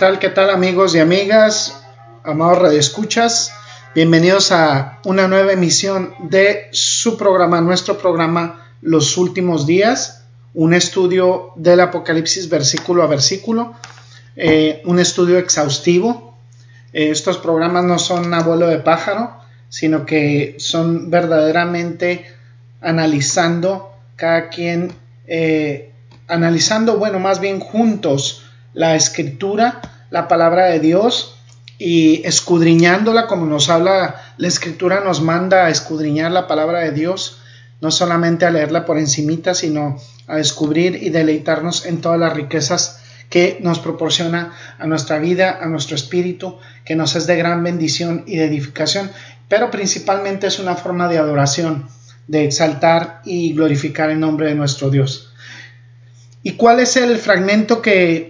Tal, qué tal amigos y amigas, amados radioescuchas? Bienvenidos a una nueva emisión de su programa, nuestro programa Los Últimos Días, un estudio del Apocalipsis versículo a versículo, eh, un estudio exhaustivo. Eh, estos programas no son abuelo de pájaro, sino que son verdaderamente analizando cada quien, eh, analizando, bueno, más bien juntos, la escritura, la palabra de Dios y escudriñándola como nos habla la escritura nos manda a escudriñar la palabra de Dios, no solamente a leerla por encimita, sino a descubrir y deleitarnos en todas las riquezas que nos proporciona a nuestra vida, a nuestro espíritu, que nos es de gran bendición y de edificación, pero principalmente es una forma de adoración, de exaltar y glorificar el nombre de nuestro Dios. ¿Y cuál es el fragmento que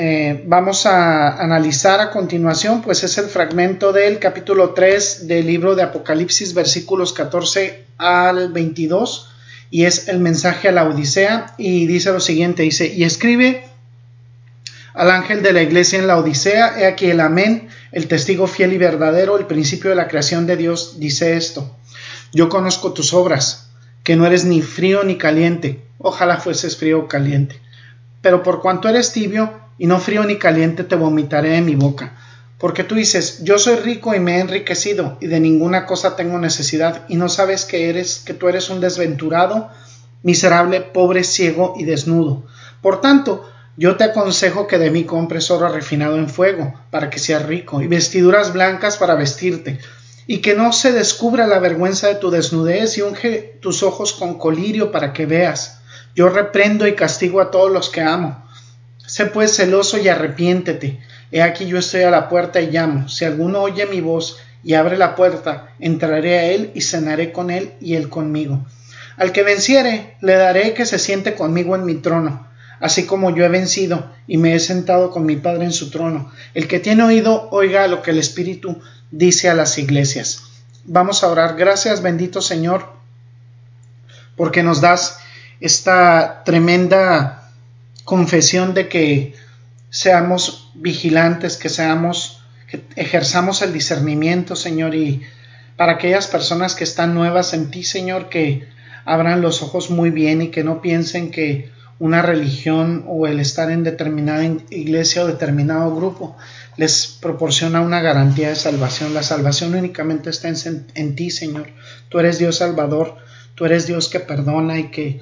eh, vamos a analizar a continuación, pues es el fragmento del capítulo 3 del libro de Apocalipsis, versículos 14 al 22, y es el mensaje a la Odisea, y dice lo siguiente, dice, y escribe al ángel de la iglesia en la Odisea, he aquí el amén, el testigo fiel y verdadero, el principio de la creación de Dios, dice esto, yo conozco tus obras, que no eres ni frío ni caliente, ojalá fueses frío o caliente, pero por cuanto eres tibio, y no frío ni caliente te vomitaré de mi boca. Porque tú dices, yo soy rico y me he enriquecido, y de ninguna cosa tengo necesidad, y no sabes que eres, que tú eres un desventurado, miserable, pobre, ciego y desnudo. Por tanto, yo te aconsejo que de mí compres oro refinado en fuego, para que seas rico, y vestiduras blancas para vestirte, y que no se descubra la vergüenza de tu desnudez, y unge tus ojos con colirio para que veas. Yo reprendo y castigo a todos los que amo. Sé pues celoso y arrepiéntete. He aquí yo estoy a la puerta y llamo. Si alguno oye mi voz y abre la puerta, entraré a él y cenaré con él y él conmigo. Al que venciere, le daré que se siente conmigo en mi trono, así como yo he vencido y me he sentado con mi Padre en su trono. El que tiene oído, oiga lo que el Espíritu dice a las iglesias. Vamos a orar. Gracias, bendito Señor, porque nos das esta tremenda confesión de que seamos vigilantes, que seamos, que ejerzamos el discernimiento, Señor, y para aquellas personas que están nuevas en ti, Señor, que abran los ojos muy bien y que no piensen que una religión o el estar en determinada iglesia o determinado grupo les proporciona una garantía de salvación. La salvación únicamente está en, ti, Señor. Tú eres Dios Salvador, tú eres Dios que perdona y que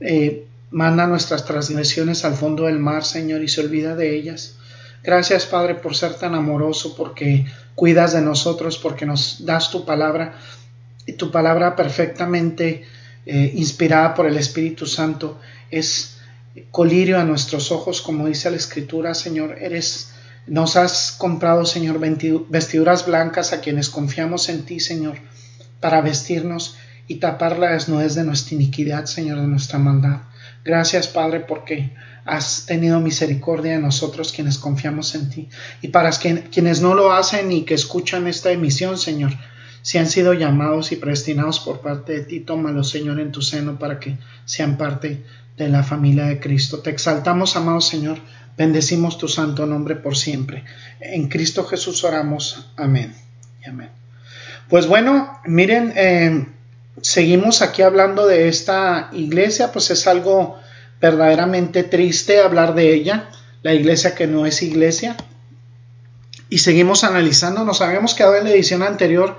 eh, Manda nuestras transgresiones al fondo del mar, Señor, y se olvida de ellas. Gracias, Padre, por ser tan amoroso, porque cuidas de nosotros, porque nos das tu palabra, y tu palabra perfectamente eh, inspirada por el Espíritu Santo es colirio a nuestros ojos, como dice la Escritura, Señor. Eres, nos has comprado, Señor, vestiduras blancas a quienes confiamos en ti, Señor, para vestirnos y tapar la desnudez de nuestra iniquidad, Señor, de nuestra maldad. Gracias, Padre, porque has tenido misericordia de nosotros quienes confiamos en ti. Y para quienes no lo hacen y que escuchan esta emisión, Señor, si han sido llamados y predestinados por parte de ti, tómalos, Señor, en tu seno para que sean parte de la familia de Cristo. Te exaltamos, amado Señor, bendecimos tu santo nombre por siempre. En Cristo Jesús oramos. Amén. amén. Pues bueno, miren, eh, seguimos aquí hablando de esta iglesia, pues es algo verdaderamente triste hablar de ella, la iglesia que no es iglesia. Y seguimos analizando, nos habíamos quedado en la edición anterior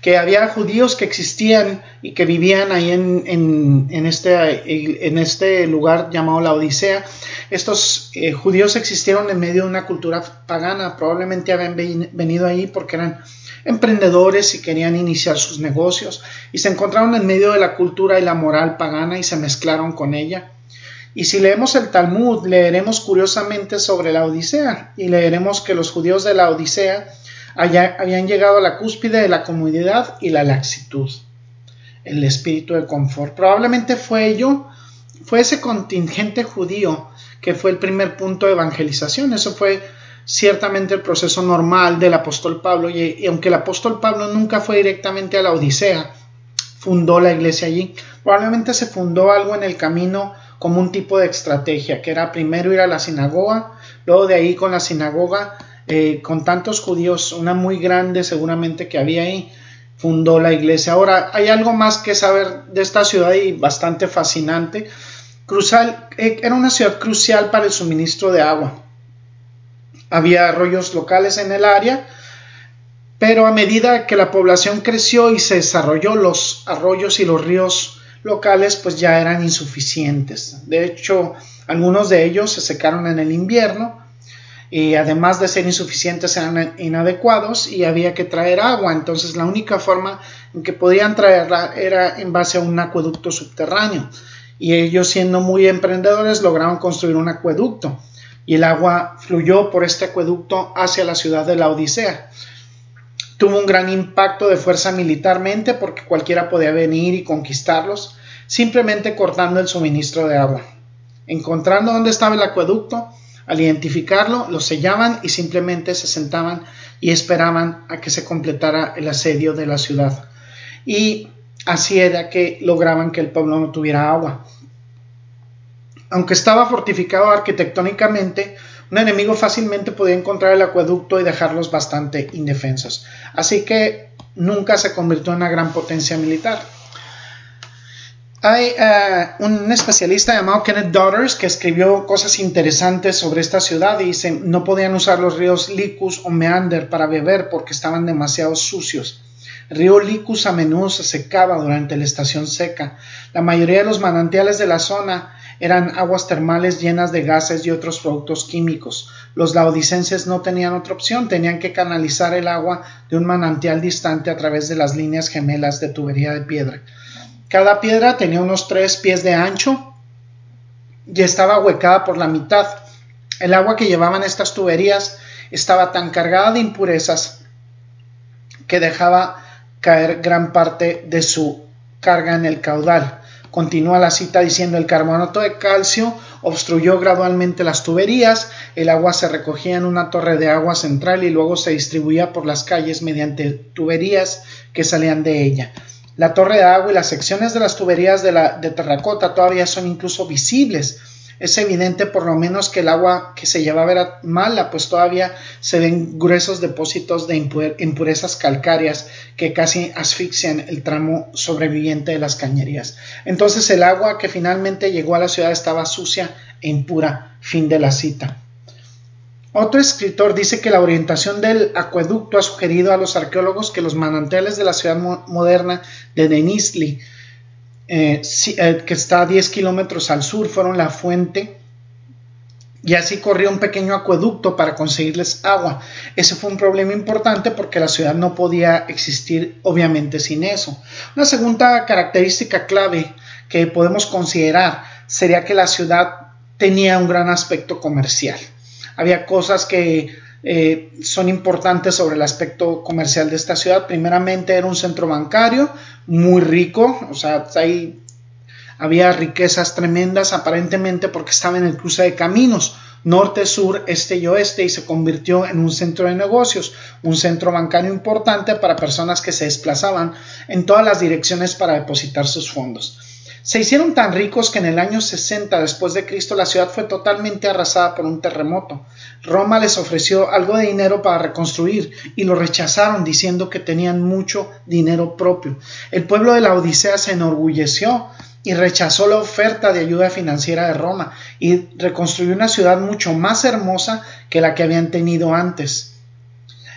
que había judíos que existían y que vivían ahí en, en, este, en este, lugar llamado la Odisea. Estos eh, judíos existieron en medio de una cultura pagana, probablemente habían venido ahí porque eran emprendedores y querían iniciar sus negocios y se encontraron en medio de la cultura y la moral pagana y se mezclaron con ella. Y si leemos el Talmud, leeremos curiosamente sobre la Odisea y leeremos que los judíos de la Odisea habían llegado a la cúspide de la comodidad y la laxitud, el espíritu de confort. Probablemente fue ello, fue ese contingente judío que fue el primer punto de evangelización. Eso fue ciertamente el proceso normal del apóstol Pablo y, aunque el apóstol Pablo nunca fue directamente a la Odisea, fundó la iglesia allí. Probablemente se fundó algo en el camino como un tipo de estrategia, que era primero ir a la sinagoga, luego de ahí con la sinagoga, eh, con tantos judíos, una muy grande seguramente que había ahí, fundó la iglesia. Ahora, hay algo más que saber de esta ciudad y bastante fascinante. Crucial, eh, era una ciudad crucial para el suministro de agua. Había arroyos locales en el área, pero a medida que la población creció y se desarrolló, los arroyos y los ríos locales pues ya eran insuficientes. De hecho, algunos de ellos se secaron en el invierno y además de ser insuficientes eran inadecuados y había que traer agua. Entonces la única forma en que podían traerla era en base a un acueducto subterráneo. Y ellos siendo muy emprendedores lograron construir un acueducto y el agua fluyó por este acueducto hacia la ciudad de la Odisea. Tuvo un gran impacto de fuerza militarmente porque cualquiera podía venir y conquistarlos simplemente cortando el suministro de agua. Encontrando dónde estaba el acueducto, al identificarlo, lo sellaban y simplemente se sentaban y esperaban a que se completara el asedio de la ciudad. Y así era que lograban que el pueblo no tuviera agua. Aunque estaba fortificado arquitectónicamente, un enemigo fácilmente podía encontrar el acueducto y dejarlos bastante indefensos. Así que nunca se convirtió en una gran potencia militar. Hay eh, un especialista llamado Kenneth Daughters que escribió cosas interesantes sobre esta ciudad y dice no podían usar los ríos Licus o Meander para beber porque estaban demasiado sucios. El río Licus a menudo se secaba durante la estación seca. La mayoría de los manantiales de la zona eran aguas termales llenas de gases y otros productos químicos. Los laodicenses no tenían otra opción, tenían que canalizar el agua de un manantial distante a través de las líneas gemelas de tubería de piedra. Cada piedra tenía unos tres pies de ancho y estaba huecada por la mitad. El agua que llevaban estas tuberías estaba tan cargada de impurezas que dejaba caer gran parte de su carga en el caudal. Continúa la cita diciendo el carbonato de calcio obstruyó gradualmente las tuberías, el agua se recogía en una torre de agua central y luego se distribuía por las calles mediante tuberías que salían de ella. La torre de agua y las secciones de las tuberías de, la, de terracota todavía son incluso visibles es evidente por lo menos que el agua que se llevaba era mala, pues todavía se ven gruesos depósitos de impurezas calcáreas que casi asfixian el tramo sobreviviente de las cañerías. Entonces el agua que finalmente llegó a la ciudad estaba sucia e impura. Fin de la cita. Otro escritor dice que la orientación del acueducto ha sugerido a los arqueólogos que los manantiales de la ciudad moderna de Denizli eh, eh, que está a 10 kilómetros al sur, fueron la fuente y así corrió un pequeño acueducto para conseguirles agua. Ese fue un problema importante porque la ciudad no podía existir obviamente sin eso. Una segunda característica clave que podemos considerar sería que la ciudad tenía un gran aspecto comercial. Había cosas que eh, son importantes sobre el aspecto comercial de esta ciudad. Primeramente era un centro bancario muy rico, o sea, ahí había riquezas tremendas aparentemente porque estaba en el cruce de caminos norte, sur, este y oeste y se convirtió en un centro de negocios, un centro bancario importante para personas que se desplazaban en todas las direcciones para depositar sus fondos. Se hicieron tan ricos que en el año 60 después de Cristo la ciudad fue totalmente arrasada por un terremoto. Roma les ofreció algo de dinero para reconstruir y lo rechazaron diciendo que tenían mucho dinero propio. El pueblo de la Odisea se enorgulleció y rechazó la oferta de ayuda financiera de Roma y reconstruyó una ciudad mucho más hermosa que la que habían tenido antes.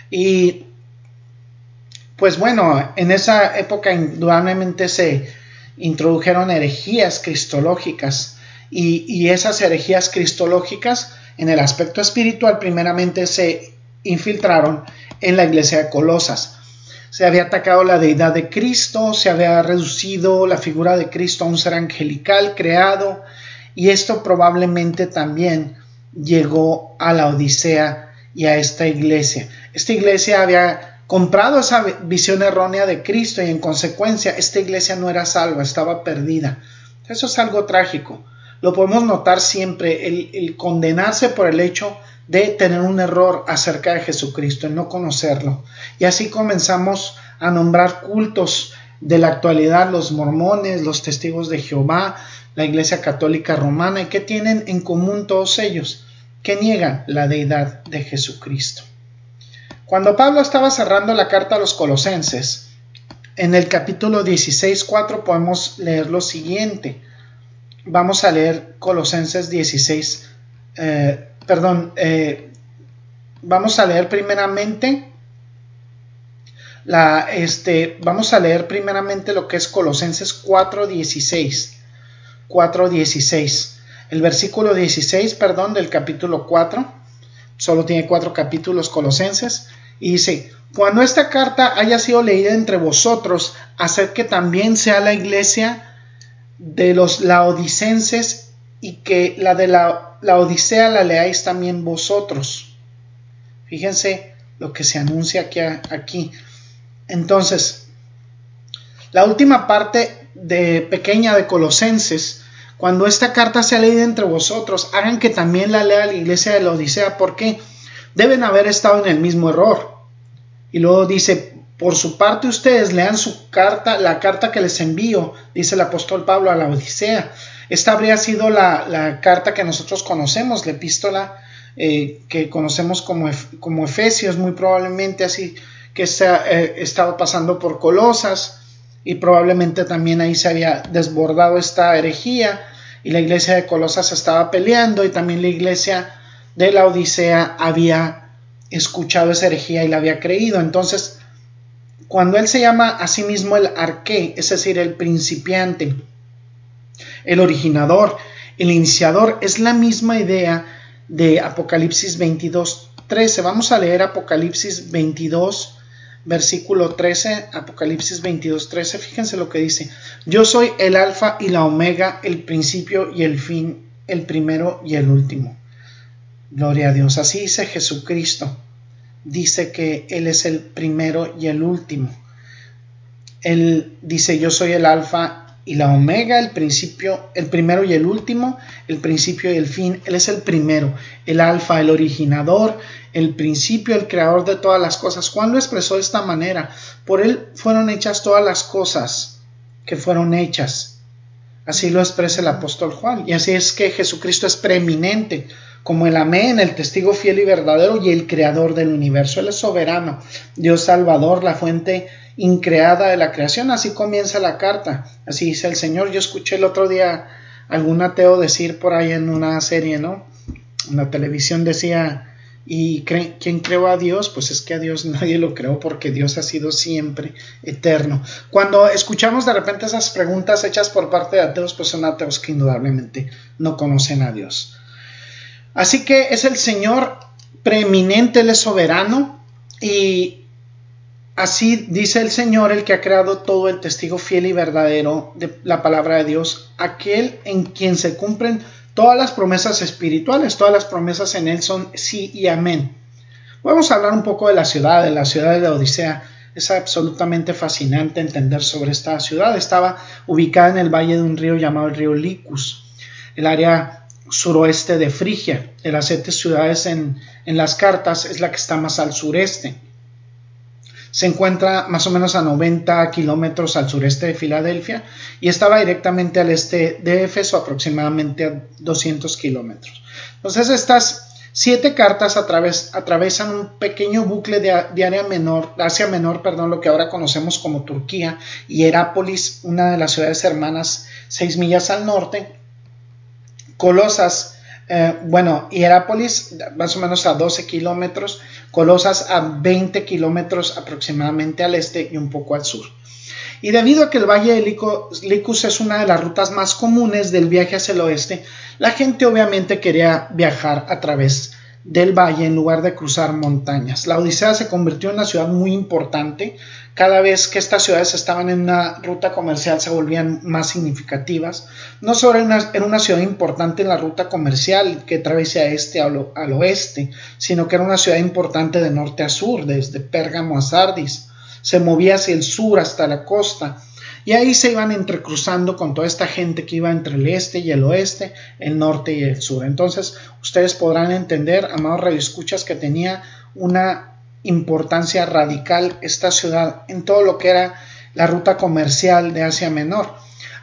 Y pues bueno, en esa época indudablemente se introdujeron herejías cristológicas y, esas herejías cristológicas en el aspecto espiritual primeramente se infiltraron en la iglesia de Colosas. Se había atacado la deidad de Cristo, se había reducido la figura de Cristo a un ser angelical creado Y esto probablemente también llegó a la Odisea y a esta iglesia. Esta iglesia había comprado esa visión errónea de Cristo y en consecuencia esta iglesia no era salva, estaba perdida. Eso es algo trágico. Lo podemos notar siempre, el, condenarse por el hecho de tener un error acerca de Jesucristo, en no conocerlo. Y así comenzamos a nombrar cultos de la actualidad, los mormones, los testigos de Jehová, la Iglesia Católica Romana, y que tienen en común todos ellos, que niegan la deidad de Jesucristo. Cuando Pablo estaba cerrando la carta a los colosenses, en el capítulo 16.4 podemos leer lo siguiente. Vamos a leer Colosenses 16, eh, perdón, eh, vamos a leer primeramente la, este, vamos a leer primeramente lo que es Colosenses 4.16. 4.16. El versículo 16, perdón, del capítulo 4. Solo tiene cuatro capítulos Colosenses. Y dice, cuando esta carta haya sido leída entre vosotros, haced que también sea la iglesia de los laodicenses y que la de la, la Odisea la leáis también vosotros. Fíjense lo que se anuncia aquí. aquí. Entonces, la última parte de pequeña de Colosenses, cuando esta carta sea leída entre vosotros, hagan que también la lea la iglesia de la Odisea, porque deben haber estado en el mismo error. Y luego dice, por su parte ustedes lean su carta, la carta que les envío, dice el apóstol Pablo a la Odisea. Esta habría sido la, carta que nosotros conocemos, la epístola eh, que conocemos como, Efesios, muy probablemente así que eh, estaba pasando por Colosas y probablemente también ahí se había desbordado esta herejía y la iglesia de Colosas estaba peleando y también la iglesia de la Odisea había escuchado esa herejía y la había creído. Entonces, cuando él se llama a sí mismo el arqué, es decir, el principiante, el originador, el iniciador, es la misma idea de Apocalipsis 22, 13. Vamos a leer Apocalipsis 22, versículo 13, Apocalipsis 22, 13, fíjense lo que dice, yo soy el alfa y la omega, el principio y el fin, el primero y el último. Gloria a Dios, así dice Jesucristo, dice que Él es el primero y el último. Él dice, yo soy el alfa y la omega, el principio, el primero y el último, el principio y el fin. Él es el primero, el alfa, el originador, el principio, el creador de todas las cosas. Juan lo expresó de esta manera. Por él fueron hechas todas las cosas que fueron hechas. Así lo expresa el apóstol Juan. Y así es que Jesucristo es preeminente, como el amén, el testigo fiel y verdadero y el creador del universo. Él es soberano, Dios salvador, la fuente increada de la creación. Así comienza la carta. Así dice el Señor. Yo escuché el otro día algún ateo decir por ahí en una serie, ¿no? En la televisión decía, ¿y quién creó a Dios? Pues es que a Dios nadie lo creó porque Dios ha sido siempre eterno. Cuando escuchamos de repente esas preguntas hechas por parte de ateos, pues son ateos que indudablemente no conocen a Dios. Así que es el Señor preeminente, Él es soberano y Así dice el Señor, el que ha creado todo el testigo fiel y verdadero de la palabra de Dios, aquel en quien se cumplen todas las promesas espirituales, todas las promesas en él son sí y amén. Vamos a hablar un poco de la ciudad, de la ciudad de la Odisea. Es absolutamente fascinante entender sobre esta ciudad. Estaba ubicada en el valle de un río llamado el río Licus, el área suroeste de Frigia. De las siete ciudades en, en las cartas es la que está más al sureste. Se encuentra más o menos a 90 kilómetros al sureste de Filadelfia y estaba directamente al este de Éfeso, aproximadamente a 200 kilómetros. Entonces, estas siete cartas atravesan un pequeño bucle de, área menor, Asia Menor, perdón, lo que ahora conocemos como Turquía, y Herápolis, una de las ciudades hermanas, seis millas al norte, Colosas, eh, bueno, Hierápolis, más o menos a 12 kilómetros, Colosas a 20 kilómetros aproximadamente al este y un poco al sur. Y debido a que el Valle de Licus es una de las rutas más comunes del viaje hacia el oeste, la gente obviamente quería viajar a través del valle en lugar de cruzar montañas. La Odisea se convirtió en una ciudad muy importante. Cada vez que estas ciudades estaban en una ruta comercial se volvían más significativas. No solo era una, ciudad importante en la ruta comercial que atraviesa este al, al oeste, sino que era una ciudad importante de norte a sur, desde Pérgamo a Sardis. Se movía hacia el sur hasta la costa y ahí se iban entrecruzando con toda esta gente que iba entre el este y el oeste, el norte y el sur. Entonces, ustedes podrán entender, amados radioescuchas, que tenía una importancia radical esta ciudad en todo lo que era la ruta comercial de Asia Menor.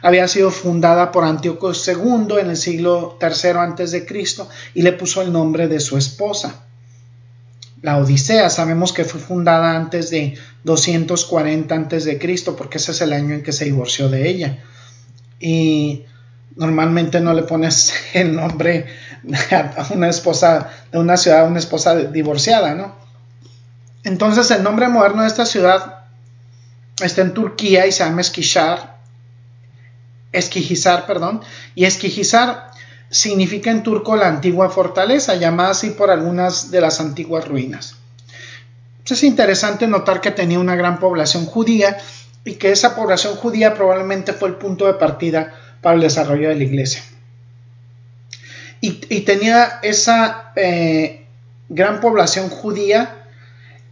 Había sido fundada por Antíoco II en el siglo III antes de Cristo y le puso el nombre de su esposa la Odisea. Sabemos que fue fundada antes de 240 antes de Cristo, porque ese es el año en que se divorció de ella. Y normalmente no le pones el nombre a una esposa de una ciudad, a una esposa divorciada, ¿no? Entonces el nombre moderno de esta ciudad está en Turquía y se llama Eskişar, Esquijizar, perdón, y Esquijizar significa en turco la antigua fortaleza, llamada así por algunas de las antiguas ruinas. Es interesante notar que tenía una gran población judía y que esa población judía probablemente fue el punto de partida para el desarrollo de la iglesia. Y, tenía esa eh, gran población judía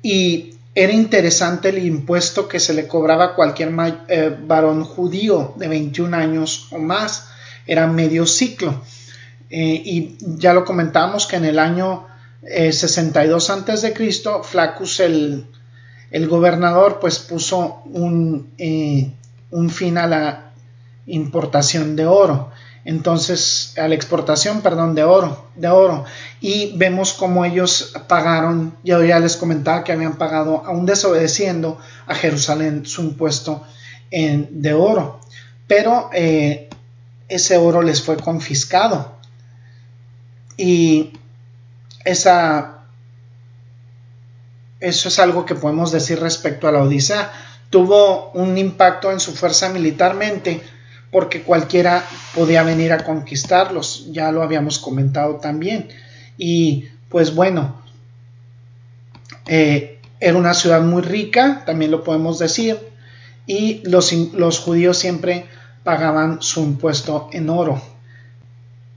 y era interesante el impuesto que se le cobraba a cualquier eh, varón judío de 21 años o más, era medio ciclo. Eh, y ya lo comentamos que en el año 62 antes de Cristo, Flaccus el, el, gobernador pues puso un, eh, un fin a la importación de oro. Entonces a la exportación, perdón, de oro, de oro. Y vemos cómo ellos pagaron, yo ya les comentaba que habían pagado, aún desobedeciendo a Jerusalén su impuesto en, de oro, pero eh, ese oro les fue confiscado y esa, eso es algo que podemos decir respecto a la Odisea. Tuvo un impacto en su fuerza militarmente porque cualquiera podía venir a conquistarlos, ya lo habíamos comentado también. Y pues bueno, eh, era una ciudad muy rica, también lo podemos decir, y los, los judíos siempre pagaban su impuesto en oro.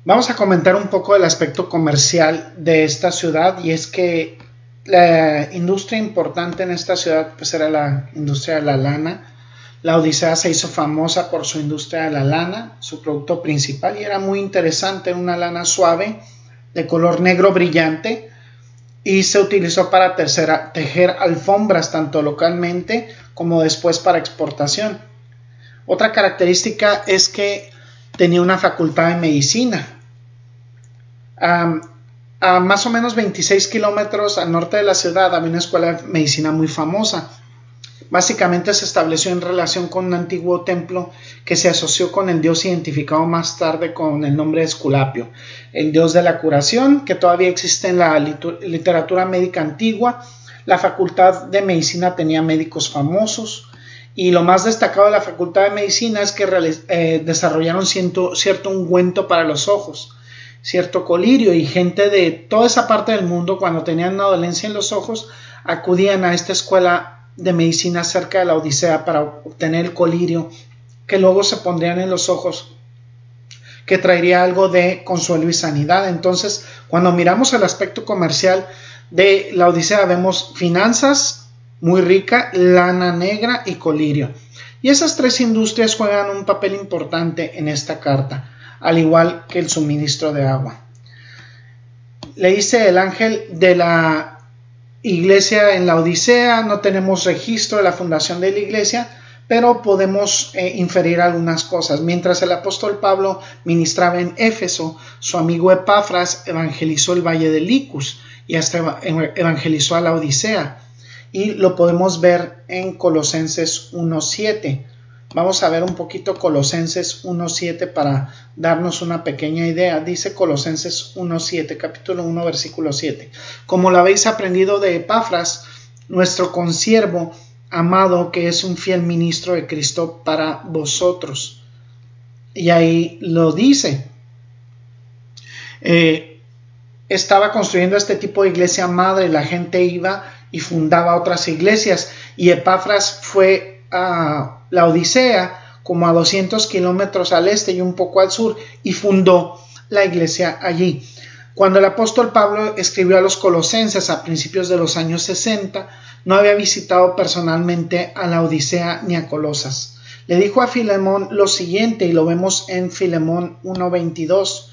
Vamos a comentar un poco el aspecto comercial de esta ciudad y es que la industria importante en esta ciudad pues era la industria de la lana. La Odisea se hizo famosa por su industria de la lana, su producto principal y era muy interesante, una lana suave de color negro brillante y se utilizó para tejer alfombras tanto localmente como después para exportación. Otra característica es que tenía una facultad de medicina, a más o menos 26 kilómetros al norte de la ciudad había una escuela de medicina muy famosa. Básicamente se estableció en relación con un antiguo templo que se asoció con el dios identificado más tarde con el nombre de Esculapio, el dios de la curación, que todavía existe en la literatura médica antigua. La facultad de medicina tenía médicos famosos y lo más destacado de la facultad de medicina es que eh, desarrollaron cierto ungüento para los ojos cierto colirio y gente de toda esa parte del mundo cuando tenían una dolencia en los ojos acudían a esta escuela de medicina cerca de la Odisea para obtener el colirio que luego se pondrían en los ojos que traería algo de consuelo y sanidad. Entonces, cuando miramos el aspecto comercial de la Odisea, vemos finanzas muy rica, lana negra y colirio. Y esas tres industrias juegan un papel importante en esta carta al igual que el suministro de agua. Le dice el ángel de la iglesia en la Odisea, no tenemos registro de la fundación de la iglesia, pero podemos eh, inferir algunas cosas. Mientras el apóstol Pablo ministraba en Éfeso, su amigo Epafras evangelizó el valle de Licus y hasta evangelizó a la Odisea. Y lo podemos ver en Colosenses 1.7. Vamos a ver un poquito Colosenses 1.7 para darnos una pequeña idea. Dice Colosenses 1.7, capítulo 1, versículo 7. Como lo habéis aprendido de Epafras, nuestro consiervo amado, que es un fiel ministro de Cristo para vosotros. Y ahí lo dice. Eh, estaba construyendo este tipo de iglesia madre, la gente iba y fundaba otras iglesias y Epafras fue a la Odisea como a 200 kilómetros al este y un poco al sur y fundó la iglesia allí. Cuando el apóstol Pablo escribió a los colosenses a principios de los años 60, no había visitado personalmente a la Odisea ni a Colosas. Le dijo a Filemón lo siguiente, y lo vemos en Filemón 1.22.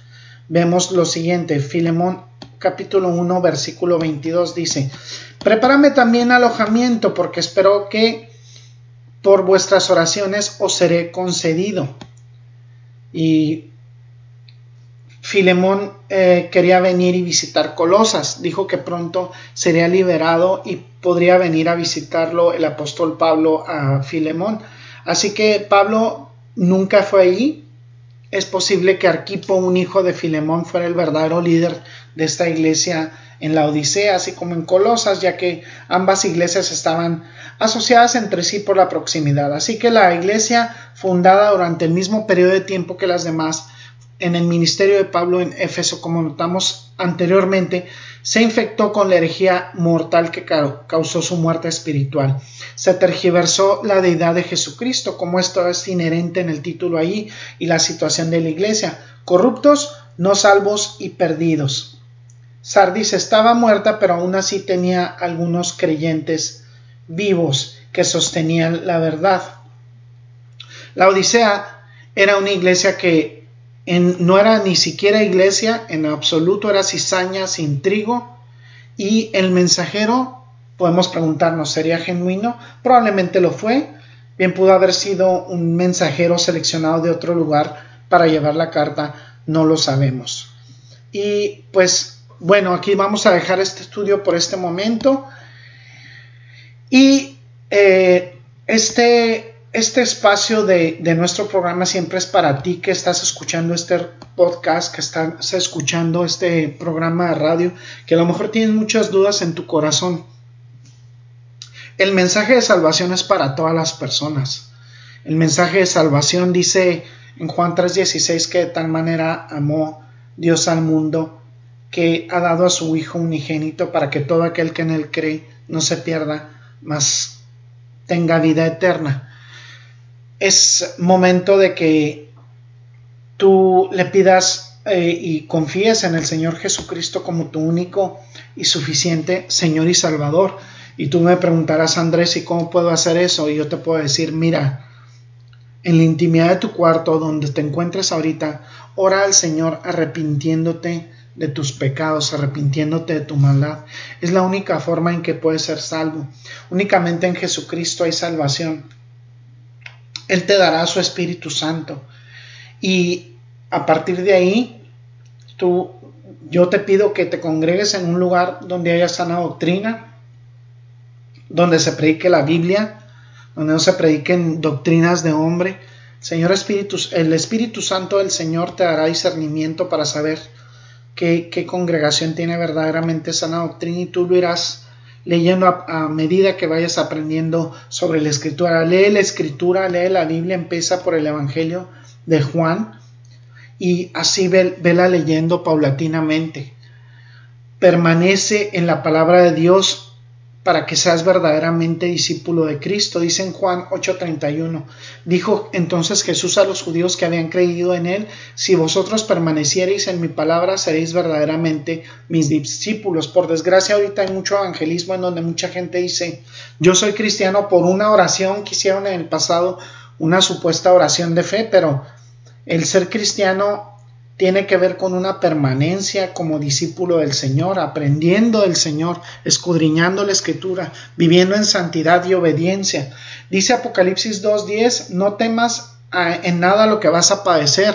Vemos lo siguiente, Filemón capítulo 1, versículo 22 dice, Prepárame también alojamiento, porque espero que por vuestras oraciones os seré concedido. Y Filemón eh, quería venir y visitar Colosas, dijo que pronto sería liberado y podría venir a visitarlo el apóstol Pablo a Filemón. Así que Pablo nunca fue ahí. Es posible que Arquipo, un hijo de Filemón, fuera el verdadero líder de esta iglesia en la Odisea, así como en Colosas, ya que ambas iglesias estaban asociadas entre sí por la proximidad. Así que la iglesia, fundada durante el mismo periodo de tiempo que las demás, en el ministerio de Pablo en Éfeso, como notamos anteriormente, se infectó con la herejía mortal que causó su muerte espiritual. Se tergiversó la deidad de Jesucristo, como esto es inherente en el título ahí y la situación de la iglesia. Corruptos, no salvos y perdidos. Sardis estaba muerta, pero aún así tenía algunos creyentes vivos que sostenían la verdad. La Odisea era una iglesia que no era ni siquiera iglesia, en absoluto era cizaña sin trigo, y el mensajero, podemos preguntarnos, ¿sería genuino? Probablemente lo fue, bien pudo haber sido un mensajero seleccionado de otro lugar para llevar la carta, no lo sabemos. Y pues bueno, aquí vamos a dejar este estudio por este momento. Y eh, este este espacio de, nuestro programa siempre es para ti que estás escuchando este podcast, que estás escuchando este programa de radio, que a lo mejor tienes muchas dudas en tu corazón. El mensaje de salvación es para todas las personas. El mensaje de salvación dice en Juan 3:16 que de tal manera amó Dios al mundo que ha dado a su Hijo unigénito para que todo aquel que en él cree no se pierda, mas tenga vida eterna es momento de que tú le pidas eh, y confíes en el Señor Jesucristo como tu único y suficiente Señor y Salvador. Y tú me preguntarás, Andrés, ¿y cómo puedo hacer eso? Y yo te puedo decir, mira, en la intimidad de tu cuarto, donde te encuentres ahorita, ora al Señor arrepintiéndote de tus pecados, arrepintiéndote de tu maldad. Es la única forma en que puedes ser salvo. Únicamente en Jesucristo hay salvación. Él te dará su Espíritu Santo. Y a partir de ahí, tú, yo te pido que te congregues en un lugar donde haya sana doctrina, donde se predique la Biblia, donde no se prediquen doctrinas de hombre. Señor Espíritu, el Espíritu Santo del Señor te dará discernimiento para saber qué, congregación tiene verdaderamente sana doctrina y tú lo irás leyendo a, medida que vayas aprendiendo sobre la escritura. Lee la escritura, lee la Biblia, empieza por el Evangelio de Juan y así vela leyendo paulatinamente. Permanece en la palabra de Dios para que seas verdaderamente discípulo de Cristo. Dice en Juan 8:31. Dijo entonces Jesús a los judíos que habían creído en él, si vosotros permaneciereis en mi palabra, seréis verdaderamente mis discípulos. Por desgracia ahorita hay mucho evangelismo en donde mucha gente dice, yo soy cristiano por una oración que hicieron en el pasado, una supuesta oración de fe, pero el ser cristiano tiene que ver con una permanencia como discípulo del Señor, aprendiendo del Señor, escudriñando la escritura, viviendo en santidad y obediencia. Dice Apocalipsis 2.10, no temas en nada lo que vas a padecer.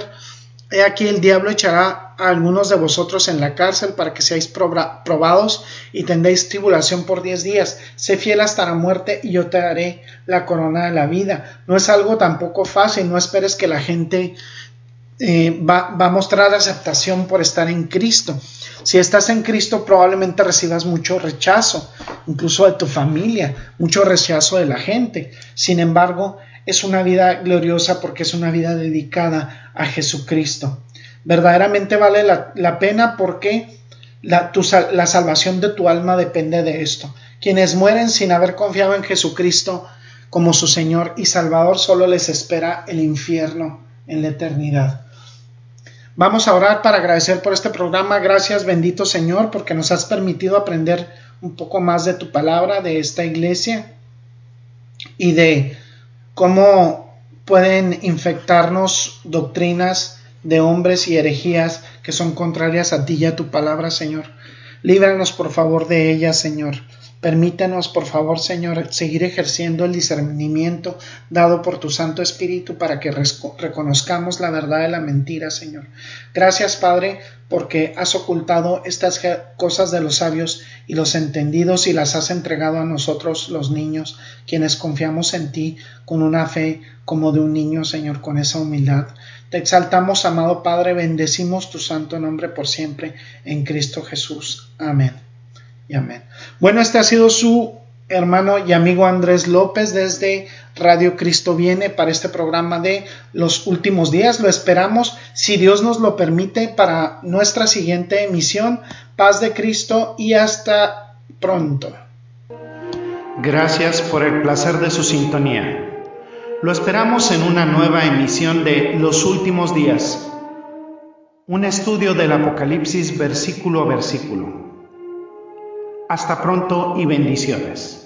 He aquí el diablo echará a algunos de vosotros en la cárcel para que seáis probados y tendréis tribulación por diez días. Sé fiel hasta la muerte y yo te daré la corona de la vida. No es algo tampoco fácil, no esperes que la gente eh, va, a mostrar aceptación por estar en Cristo. Si estás en Cristo probablemente recibas mucho rechazo, incluso de tu familia, mucho rechazo de la gente. Sin embargo, es una vida gloriosa porque es una vida dedicada a Jesucristo. Verdaderamente vale la, pena porque La, la salvación de tu alma depende de esto. Quienes mueren sin haber confiado en Jesucristo como su Señor y Salvador solo les espera el infierno en la eternidad. Vamos a orar para agradecer por este programa. Gracias, bendito Señor, porque nos has permitido aprender un poco más de tu palabra, de esta iglesia y de cómo pueden infectarnos doctrinas de hombres y herejías que son contrarias a ti y a tu palabra, Señor. Líbranos, por favor, de ellas, Señor. Permítanos, por favor, Señor, seguir ejerciendo el discernimiento dado por tu Santo Espíritu para que reconozcamos la verdad de la mentira, Señor. Gracias, Padre, porque has ocultado estas cosas de los sabios y los entendidos y las has entregado a nosotros, los niños, quienes confiamos en ti con una fe como de un niño, Señor, con esa humildad. Te exaltamos, amado Padre, bendecimos tu santo nombre por siempre, en Cristo Jesús. Amén amén. Bueno, este ha sido su hermano y amigo Andrés López desde Radio Cristo Viene para este programa de los últimos días. Lo esperamos, si Dios nos lo permite, para nuestra siguiente emisión. Paz de Cristo y hasta pronto. Gracias por el placer de su sintonía. Lo esperamos en una nueva emisión de Los Últimos Días, un estudio del Apocalipsis versículo a versículo. Hasta pronto y bendiciones.